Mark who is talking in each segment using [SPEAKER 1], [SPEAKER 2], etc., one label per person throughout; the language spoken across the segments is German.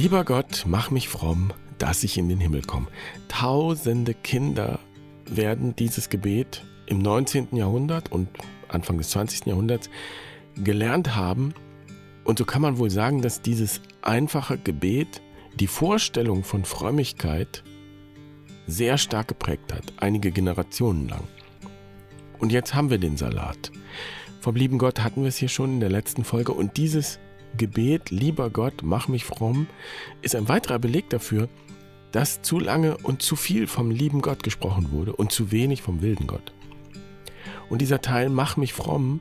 [SPEAKER 1] Lieber Gott, mach mich fromm, dass ich in den Himmel komme. Tausende Kinder werden dieses Gebet im 19. Jahrhundert und Anfang des 20. Jahrhunderts gelernt haben. Und so kann man wohl sagen, dass dieses einfache Gebet die Vorstellung von Frömmigkeit sehr stark geprägt hat, einige Generationen lang. Und jetzt haben wir den Salat. Vom lieben Gott hatten wir es hier schon in der letzten Folge und dieses Gebet, lieber Gott, mach mich fromm, ist ein weiterer Beleg dafür, dass zu lange und zu viel vom lieben Gott gesprochen wurde und zu wenig vom wilden Gott. Und dieser Teil, mach mich fromm,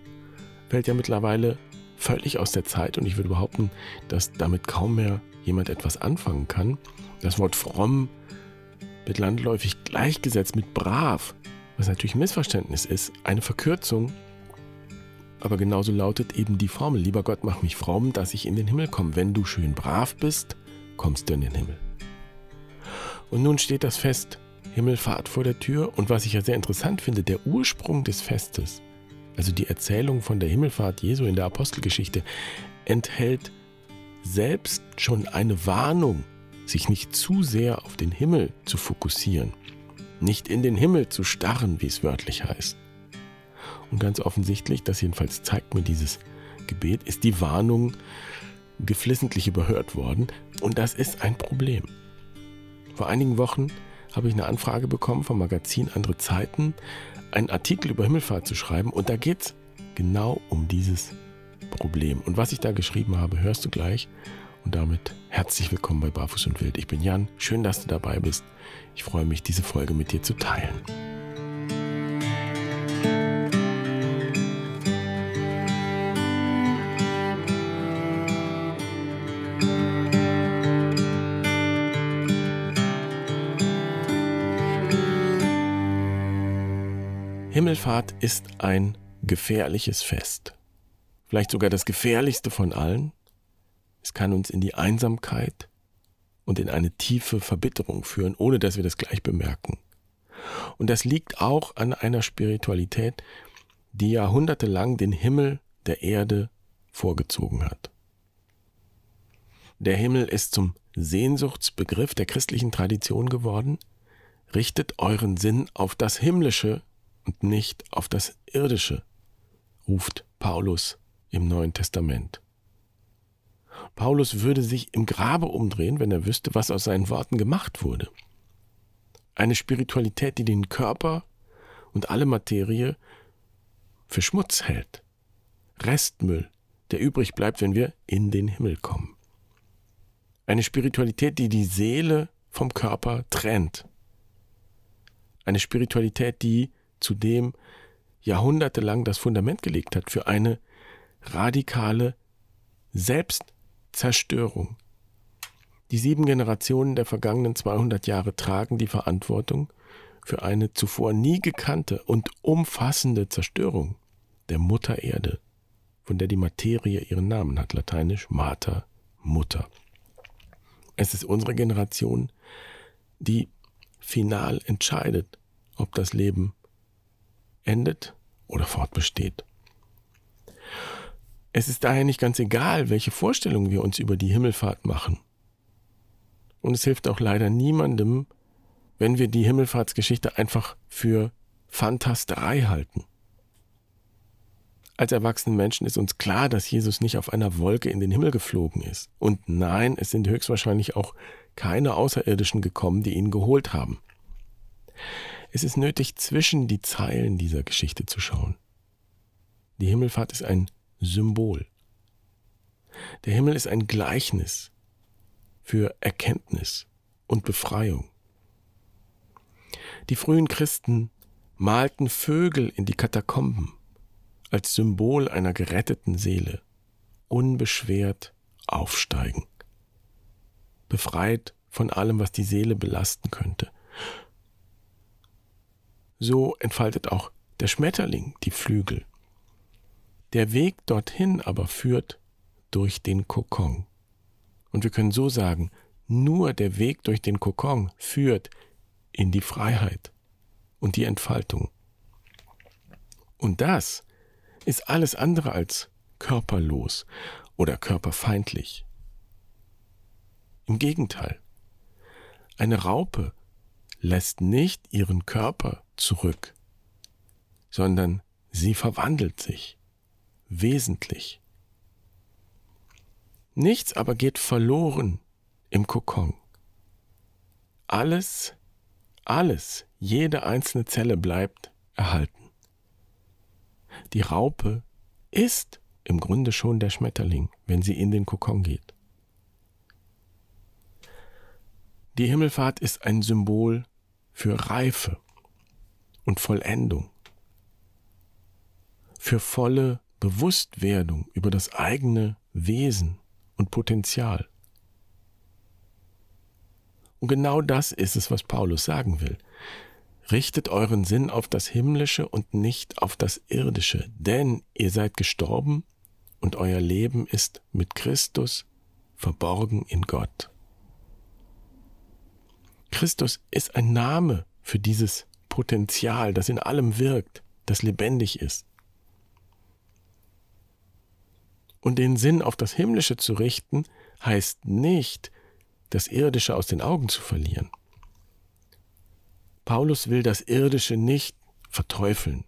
[SPEAKER 1] fällt ja mittlerweile völlig aus der Zeit und ich würde behaupten, dass damit kaum mehr jemand etwas anfangen kann. Das Wort fromm wird landläufig gleichgesetzt mit brav, was natürlich ein Missverständnis ist, eine Verkürzung. Aber genauso lautet eben die Formel, lieber Gott, mach mich fromm, dass ich in den Himmel komme. Wenn du schön brav bist, kommst du in den Himmel. Und nun steht das Fest Himmelfahrt vor der Tür und was ich ja sehr interessant finde, der Ursprung des Festes, also die Erzählung von der Himmelfahrt Jesu in der Apostelgeschichte, enthält selbst schon eine Warnung, sich nicht zu sehr auf den Himmel zu fokussieren, nicht in den Himmel zu starren, wie es wörtlich heißt. Und ganz offensichtlich, das jedenfalls zeigt mir dieses Gebet, ist die Warnung geflissentlich überhört worden und das ist ein Problem. Vor einigen Wochen habe ich eine Anfrage bekommen vom Magazin Andere Zeiten, einen Artikel über Himmelfahrt zu schreiben und da geht es genau um dieses Problem. Und was ich da geschrieben habe, hörst du gleich. Und damit herzlich willkommen bei Barfuß und Wild. Ich bin Jan, schön, dass du dabei bist. Ich freue mich, diese Folge mit dir zu teilen. Himmelfahrt ist ein gefährliches Fest. Vielleicht sogar das gefährlichste von allen. Es kann uns in die Einsamkeit und in eine tiefe Verbitterung führen, ohne dass wir das gleich bemerken. Und das liegt auch an einer Spiritualität, die jahrhundertelang den Himmel der Erde vorgezogen hat. Der Himmel ist zum Sehnsuchtsbegriff der christlichen Tradition geworden. Richtet euren Sinn auf das Himmlische und nicht auf das Irdische, ruft Paulus im Neuen Testament. Paulus würde sich im Grabe umdrehen, wenn er wüsste, was aus seinen Worten gemacht wurde. Eine Spiritualität, die den Körper und alle Materie für Schmutz hält. Restmüll, der übrig bleibt, wenn wir in den Himmel kommen. Eine Spiritualität, die die Seele vom Körper trennt. Eine Spiritualität, die zudem jahrhundertelang das Fundament gelegt hat für eine radikale Selbstzerstörung. Die sieben Generationen der vergangenen 200 Jahre tragen die Verantwortung für eine zuvor nie gekannte und umfassende Zerstörung der Mutter Erde, von der die Materie ihren Namen hat, lateinisch Mater, Mutter. Es ist unsere Generation, die final entscheidet, ob das Leben endet oder fortbesteht. Es ist daher nicht ganz egal, welche Vorstellungen wir uns über die Himmelfahrt machen. Und es hilft auch leider niemandem, wenn wir die Himmelfahrtsgeschichte einfach für Fantasterei halten. Als erwachsene Menschen ist uns klar, dass Jesus nicht auf einer Wolke in den Himmel geflogen ist. Und nein, es sind höchstwahrscheinlich auch keine Außerirdischen gekommen, die ihn geholt haben. Es ist nötig, zwischen die Zeilen dieser Geschichte zu schauen. Die Himmelfahrt ist ein Symbol. Der Himmel ist ein Gleichnis für Erkenntnis und Befreiung. Die frühen Christen malten Vögel in die Katakomben als Symbol einer geretteten Seele, unbeschwert aufsteigen, befreit von allem, was die Seele belasten könnte, so entfaltet auch der Schmetterling die Flügel. Der Weg dorthin aber führt durch den Kokon. Und wir können so sagen, nur der Weg durch den Kokon führt in die Freiheit und die Entfaltung. Und das ist alles andere als körperlos oder körperfeindlich. Im Gegenteil. Eine Raupe lässt nicht ihren Körper zurück, sondern sie verwandelt sich wesentlich. Nichts aber geht verloren im Kokon. Alles, alles, jede einzelne Zelle bleibt erhalten. Die Raupe ist im Grunde schon der Schmetterling, wenn sie in den Kokon geht. Die Himmelfahrt ist ein Symbol für Reife und Vollendung, für volle Bewusstwerdung über das eigene Wesen und Potenzial. Und genau das ist es, was Paulus sagen will. Richtet euren Sinn auf das Himmlische und nicht auf das Irdische, denn ihr seid gestorben und euer Leben ist mit Christus verborgen in Gott. Christus ist ein Name für dieses Potenzial, das in allem wirkt, das lebendig ist. Und den Sinn auf das Himmlische zu richten, heißt nicht, das Irdische aus den Augen zu verlieren. Paulus will das Irdische nicht verteufeln.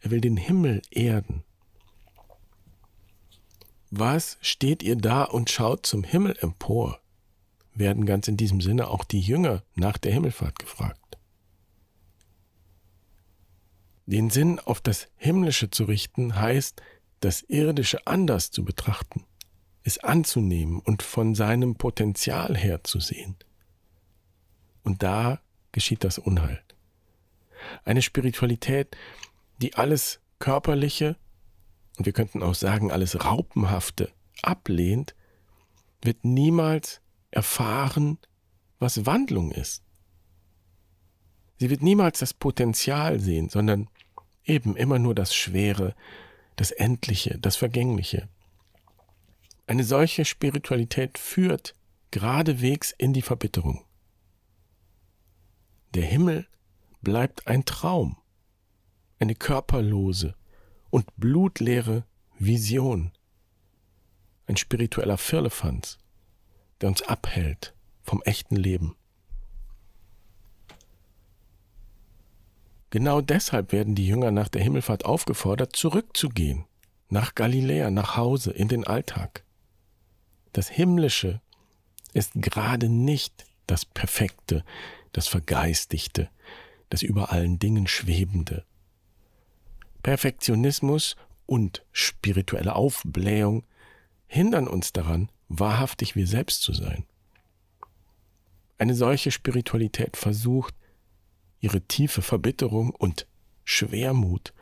[SPEAKER 1] Er will den Himmel erden. Was steht ihr da und schaut zum Himmel empor? Werden ganz in diesem Sinne auch die Jünger nach der Himmelfahrt gefragt. Den Sinn auf das Himmlische zu richten heißt, das Irdische anders zu betrachten, es anzunehmen und von seinem Potenzial her zu sehen. Und da geschieht das Unheil. Eine Spiritualität, die alles Körperliche und wir könnten auch sagen alles Raupenhafte ablehnt, wird niemals erfahren, was Wandlung ist. Sie wird niemals das Potenzial sehen, sondern eben immer nur das Schwere, das Endliche, das Vergängliche. Eine solche Spiritualität führt geradewegs in die Verbitterung. Der Himmel bleibt ein Traum, eine körperlose und blutleere Vision, ein spiritueller Firlefanz, der uns abhält vom echten Leben. Genau deshalb werden die Jünger nach der Himmelfahrt aufgefordert, zurückzugehen, nach Galiläa, nach Hause, in den Alltag. Das Himmlische ist gerade nicht das Perfekte, das Vergeistigte, das über allen Dingen Schwebende. Perfektionismus und spirituelle Aufblähung hindern uns daran, wahrhaftig wir selbst zu sein. Eine solche Spiritualität versucht, ihre tiefe Verbitterung und Schwermut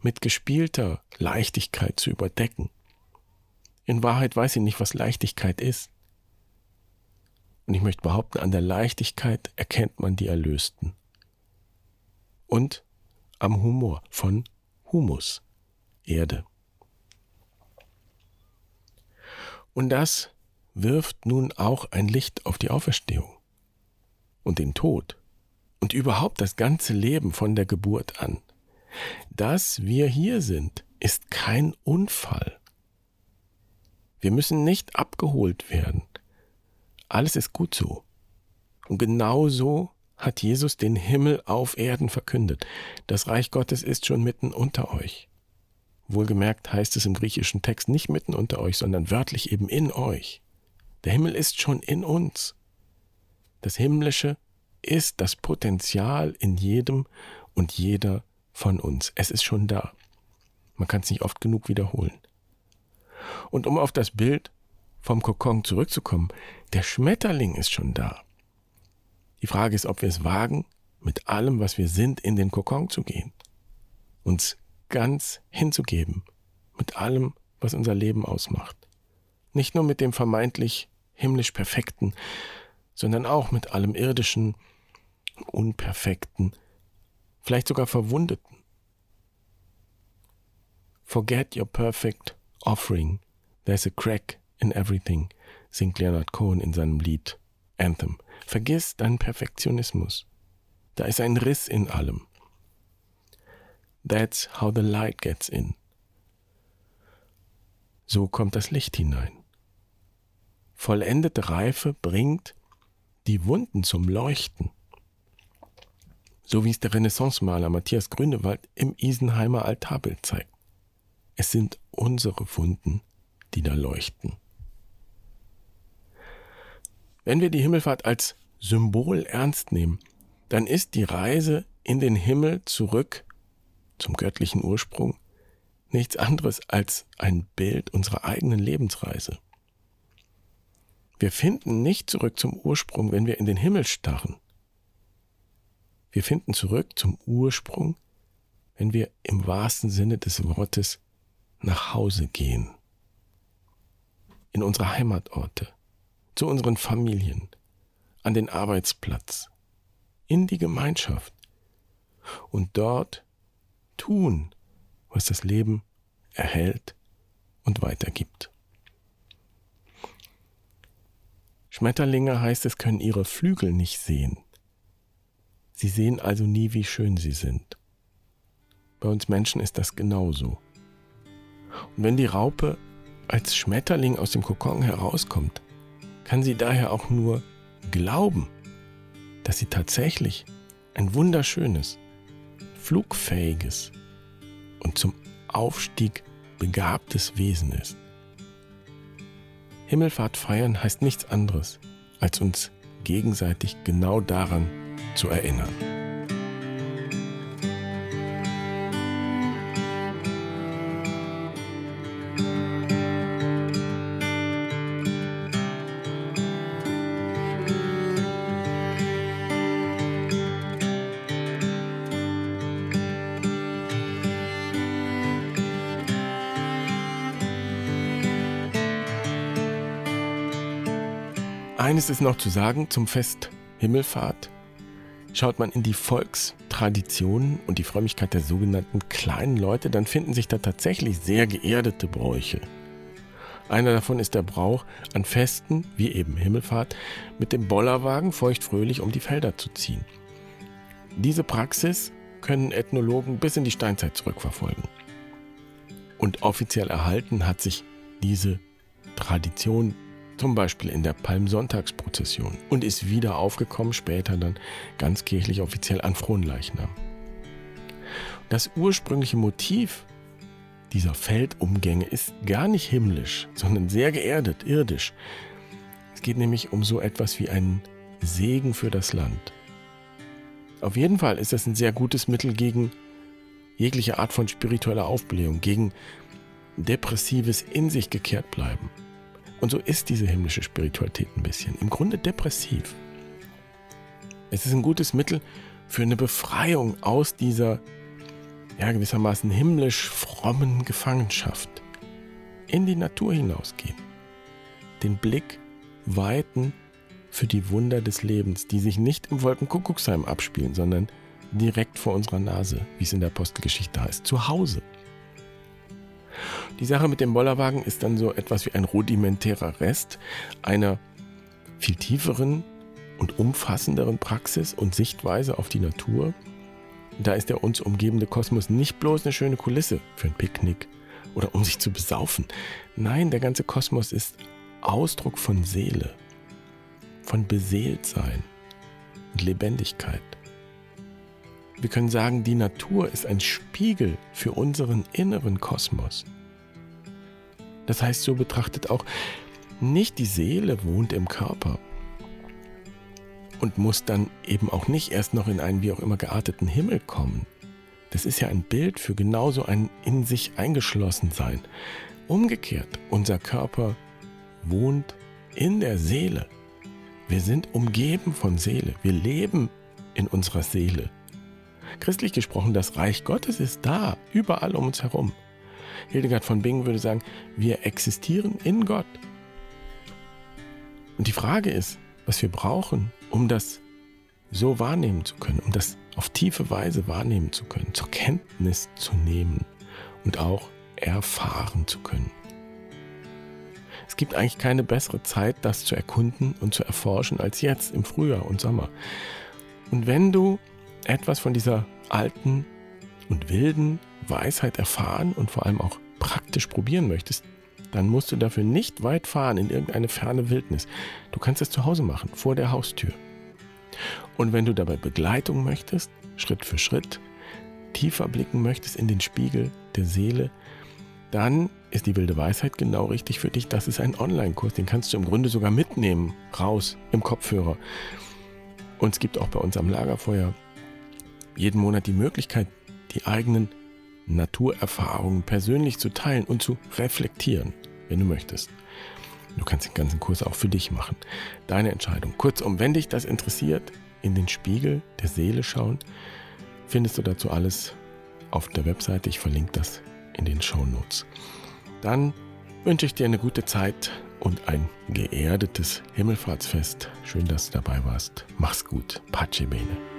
[SPEAKER 1] mit gespielter Leichtigkeit zu überdecken. In Wahrheit weiß sie nicht, was Leichtigkeit ist. Und ich möchte behaupten, an der Leichtigkeit erkennt man die Erlösten. Und am Humor von Humus, Erde. Und das wirft nun auch ein Licht auf die Auferstehung und den Tod und überhaupt das ganze Leben von der Geburt an. Dass wir hier sind, ist kein Unfall. Wir müssen nicht abgeholt werden. Alles ist gut so. Und genau so hat Jesus den Himmel auf Erden verkündet. Das Reich Gottes ist schon mitten unter euch. Wohlgemerkt heißt es im griechischen Text nicht mitten unter euch, sondern wörtlich eben in euch. Der Himmel ist schon in uns. Das Himmlische ist das Potenzial in jedem und jeder von uns. Es ist schon da. Man kann es nicht oft genug wiederholen. Und um auf das Bild vom Kokon zurückzukommen, der Schmetterling ist schon da. Die Frage ist, ob wir es wagen, mit allem, was wir sind, in den Kokon zu gehen. Uns ganz hinzugeben, mit allem, was unser Leben ausmacht. Nicht nur mit dem vermeintlich himmlisch Perfekten, sondern auch mit allem Irdischen, Unperfekten, vielleicht sogar Verwundeten. Forget your perfect offering. There's a crack in everything, singt Leonard Cohen in seinem Lied Anthem. Vergiss deinen Perfektionismus. Da ist ein Riss in allem. That's how the light gets in. So kommt das Licht hinein. vollendete Reife bringt die Wunden zum Leuchten. So wie es der Renaissance-Maler Matthias Grünewald im Isenheimer Altarbild zeigt. Es sind unsere Wunden, die da leuchten. Wenn wir die Himmelfahrt als Symbol ernst nehmen, dann ist die Reise in den Himmel zurück zum göttlichen Ursprung nichts anderes als ein Bild unserer eigenen Lebensreise. Wir finden nicht zurück zum Ursprung, wenn wir in den Himmel starren. Wir finden zurück zum Ursprung, wenn wir im wahrsten Sinne des Wortes nach Hause gehen. In unsere Heimatorte, zu unseren Familien, an den Arbeitsplatz, in die Gemeinschaft und dort tun, was das Leben erhält und weitergibt. Schmetterlinge heißt es, können ihre Flügel nicht sehen. Sie sehen also nie, wie schön sie sind. Bei uns Menschen ist das genauso. Und wenn die Raupe als Schmetterling aus dem Kokon herauskommt, kann sie daher auch nur glauben, dass sie tatsächlich ein wunderschönes, flugfähiges und zum Aufstieg begabtes Wesen ist. Himmelfahrt feiern heißt nichts anderes, als uns gegenseitig genau daran zu erinnern. Eines ist noch zu sagen zum Fest Himmelfahrt. Schaut man in die Volkstraditionen und die Frömmigkeit der sogenannten kleinen Leute, dann finden sich da tatsächlich sehr geerdete Bräuche. Einer davon ist der Brauch, an Festen, wie eben Himmelfahrt, mit dem Bollerwagen feuchtfröhlich um die Felder zu ziehen. Diese Praxis können Ethnologen bis in die Steinzeit zurückverfolgen. Und offiziell erhalten hat sich diese Tradition zum Beispiel in der Palmsonntagsprozession und ist wieder aufgekommen später dann ganz kirchlich offiziell an Fronleichnam. Das ursprüngliche Motiv dieser Feldumgänge ist gar nicht himmlisch, sondern sehr geerdet, irdisch. Es geht nämlich um so etwas wie einen Segen für das Land. Auf jeden Fall ist das ein sehr gutes Mittel gegen jegliche Art von spiritueller Aufblähung, gegen depressives in sich gekehrt bleiben. Und so ist diese himmlische Spiritualität ein bisschen. Im Grunde depressiv. Es ist ein gutes Mittel für eine Befreiung aus dieser, ja, gewissermaßen himmlisch frommen Gefangenschaft. In die Natur hinausgehen. Den Blick weiten für die Wunder des Lebens, die sich nicht im Wolkenkuckucksheim abspielen, sondern direkt vor unserer Nase, wie es in der Apostelgeschichte heißt, zu Hause. Die Sache mit dem Bollerwagen ist dann so etwas wie ein rudimentärer Rest einer viel tieferen und umfassenderen Praxis und Sichtweise auf die Natur. Da ist der uns umgebende Kosmos nicht bloß eine schöne Kulisse für ein Picknick oder um sich zu besaufen. Nein, der ganze Kosmos ist Ausdruck von Seele, von Beseeltsein und Lebendigkeit. Wir können sagen, die Natur ist ein Spiegel für unseren inneren Kosmos. Das heißt, so betrachtet auch, nicht die Seele wohnt im Körper und muss dann eben auch nicht erst noch in einen wie auch immer gearteten Himmel kommen. Das ist ja ein Bild für genauso ein in sich eingeschlossen sein. Umgekehrt, unser Körper wohnt in der Seele. Wir sind umgeben von Seele. Wir leben in unserer Seele. Christlich gesprochen, das Reich Gottes ist da, überall um uns herum. Hildegard von Bingen würde sagen, wir existieren in Gott. Und die Frage ist, was wir brauchen, um das so wahrnehmen zu können, um das auf tiefe Weise wahrnehmen zu können, zur Kenntnis zu nehmen und auch erfahren zu können. Es gibt eigentlich keine bessere Zeit, das zu erkunden und zu erforschen als jetzt im Frühjahr und Sommer. Und wenn du etwas von dieser alten und wilden Weisheit erfahren und vor allem auch praktisch probieren möchtest, dann musst du dafür nicht weit fahren in irgendeine ferne Wildnis. Du kannst es zu Hause machen, vor der Haustür. Und wenn du dabei Begleitung möchtest, Schritt für Schritt, tiefer blicken möchtest in den Spiegel der Seele, dann ist die wilde Weisheit genau richtig für dich. Das ist ein Online-Kurs, den kannst du im Grunde sogar mitnehmen, raus im Kopfhörer. Und es gibt auch bei uns am Lagerfeuer jeden Monat die Möglichkeit, die eigenen Naturerfahrungen persönlich zu teilen und zu reflektieren, wenn du möchtest. Du kannst den ganzen Kurs auch für dich machen. Deine Entscheidung. Kurzum, wenn dich das interessiert, in den Spiegel der Seele schauen, findest du dazu alles auf der Webseite. Ich verlinke das in den Show Notes. Dann wünsche ich dir eine gute Zeit und ein geerdetes Himmelfahrtsfest. Schön, dass du dabei warst. Mach's gut. Pace bene.